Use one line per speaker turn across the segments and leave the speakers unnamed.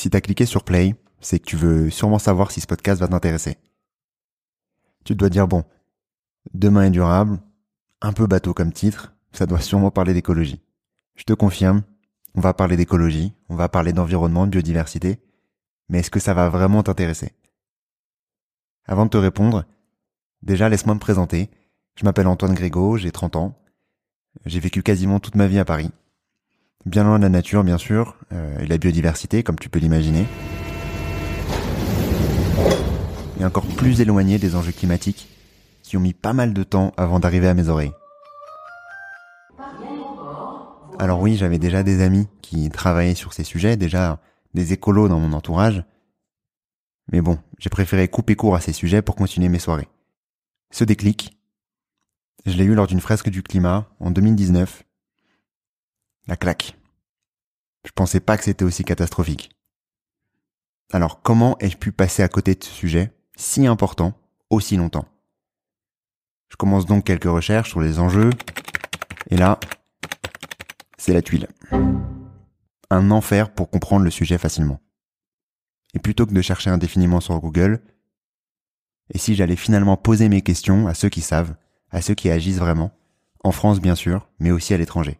Si t'as cliqué sur play, c'est que tu veux sûrement savoir si ce podcast va t'intéresser. Tu dois dire bon, demain est durable, un peu bateau comme titre, ça doit sûrement parler d'écologie. Je te confirme, on va parler d'écologie, on va parler d'environnement, de biodiversité, mais est-ce que ça va vraiment t'intéresser? Avant de te répondre, déjà laisse-moi me présenter. Je m'appelle Antoine Grégo, j'ai 30 ans. J'ai vécu quasiment toute ma vie à Paris. Bien loin de la nature, bien sûr, euh, et la biodiversité, comme tu peux l'imaginer. Et encore plus éloigné des enjeux climatiques, qui ont mis pas mal de temps avant d'arriver à mes oreilles. Alors oui, j'avais déjà des amis qui travaillaient sur ces sujets, déjà des écolos dans mon entourage. Mais bon, j'ai préféré couper court à ces sujets pour continuer mes soirées. Ce déclic, je l'ai eu lors d'une fresque du climat en 2019. La claque. Je pensais pas que c'était aussi catastrophique. Alors comment ai-je pu passer à côté de ce sujet si important aussi longtemps? Je commence donc quelques recherches sur les enjeux et là, c'est la tuile. Un enfer pour comprendre le sujet facilement. Et plutôt que de chercher indéfiniment sur Google, et si j'allais finalement poser mes questions à ceux qui savent, à ceux qui agissent vraiment, en France bien sûr, mais aussi à l'étranger.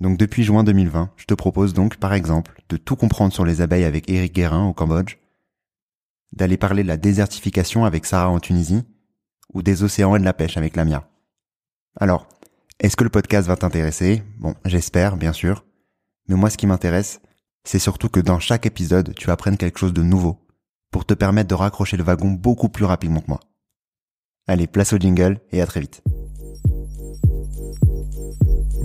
Donc depuis juin 2020, je te propose donc par exemple de tout comprendre sur les abeilles avec Éric Guérin au Cambodge, d'aller parler de la désertification avec Sarah en Tunisie, ou des océans et de la pêche avec Lamia. Alors, est-ce que le podcast va t'intéresser? Bon, j'espère, bien sûr. Mais moi, ce qui m'intéresse, c'est surtout que dans chaque épisode, tu apprennes quelque chose de nouveau pour te permettre de raccrocher le wagon beaucoup plus rapidement que moi. Allez, place au jingle et à très vite.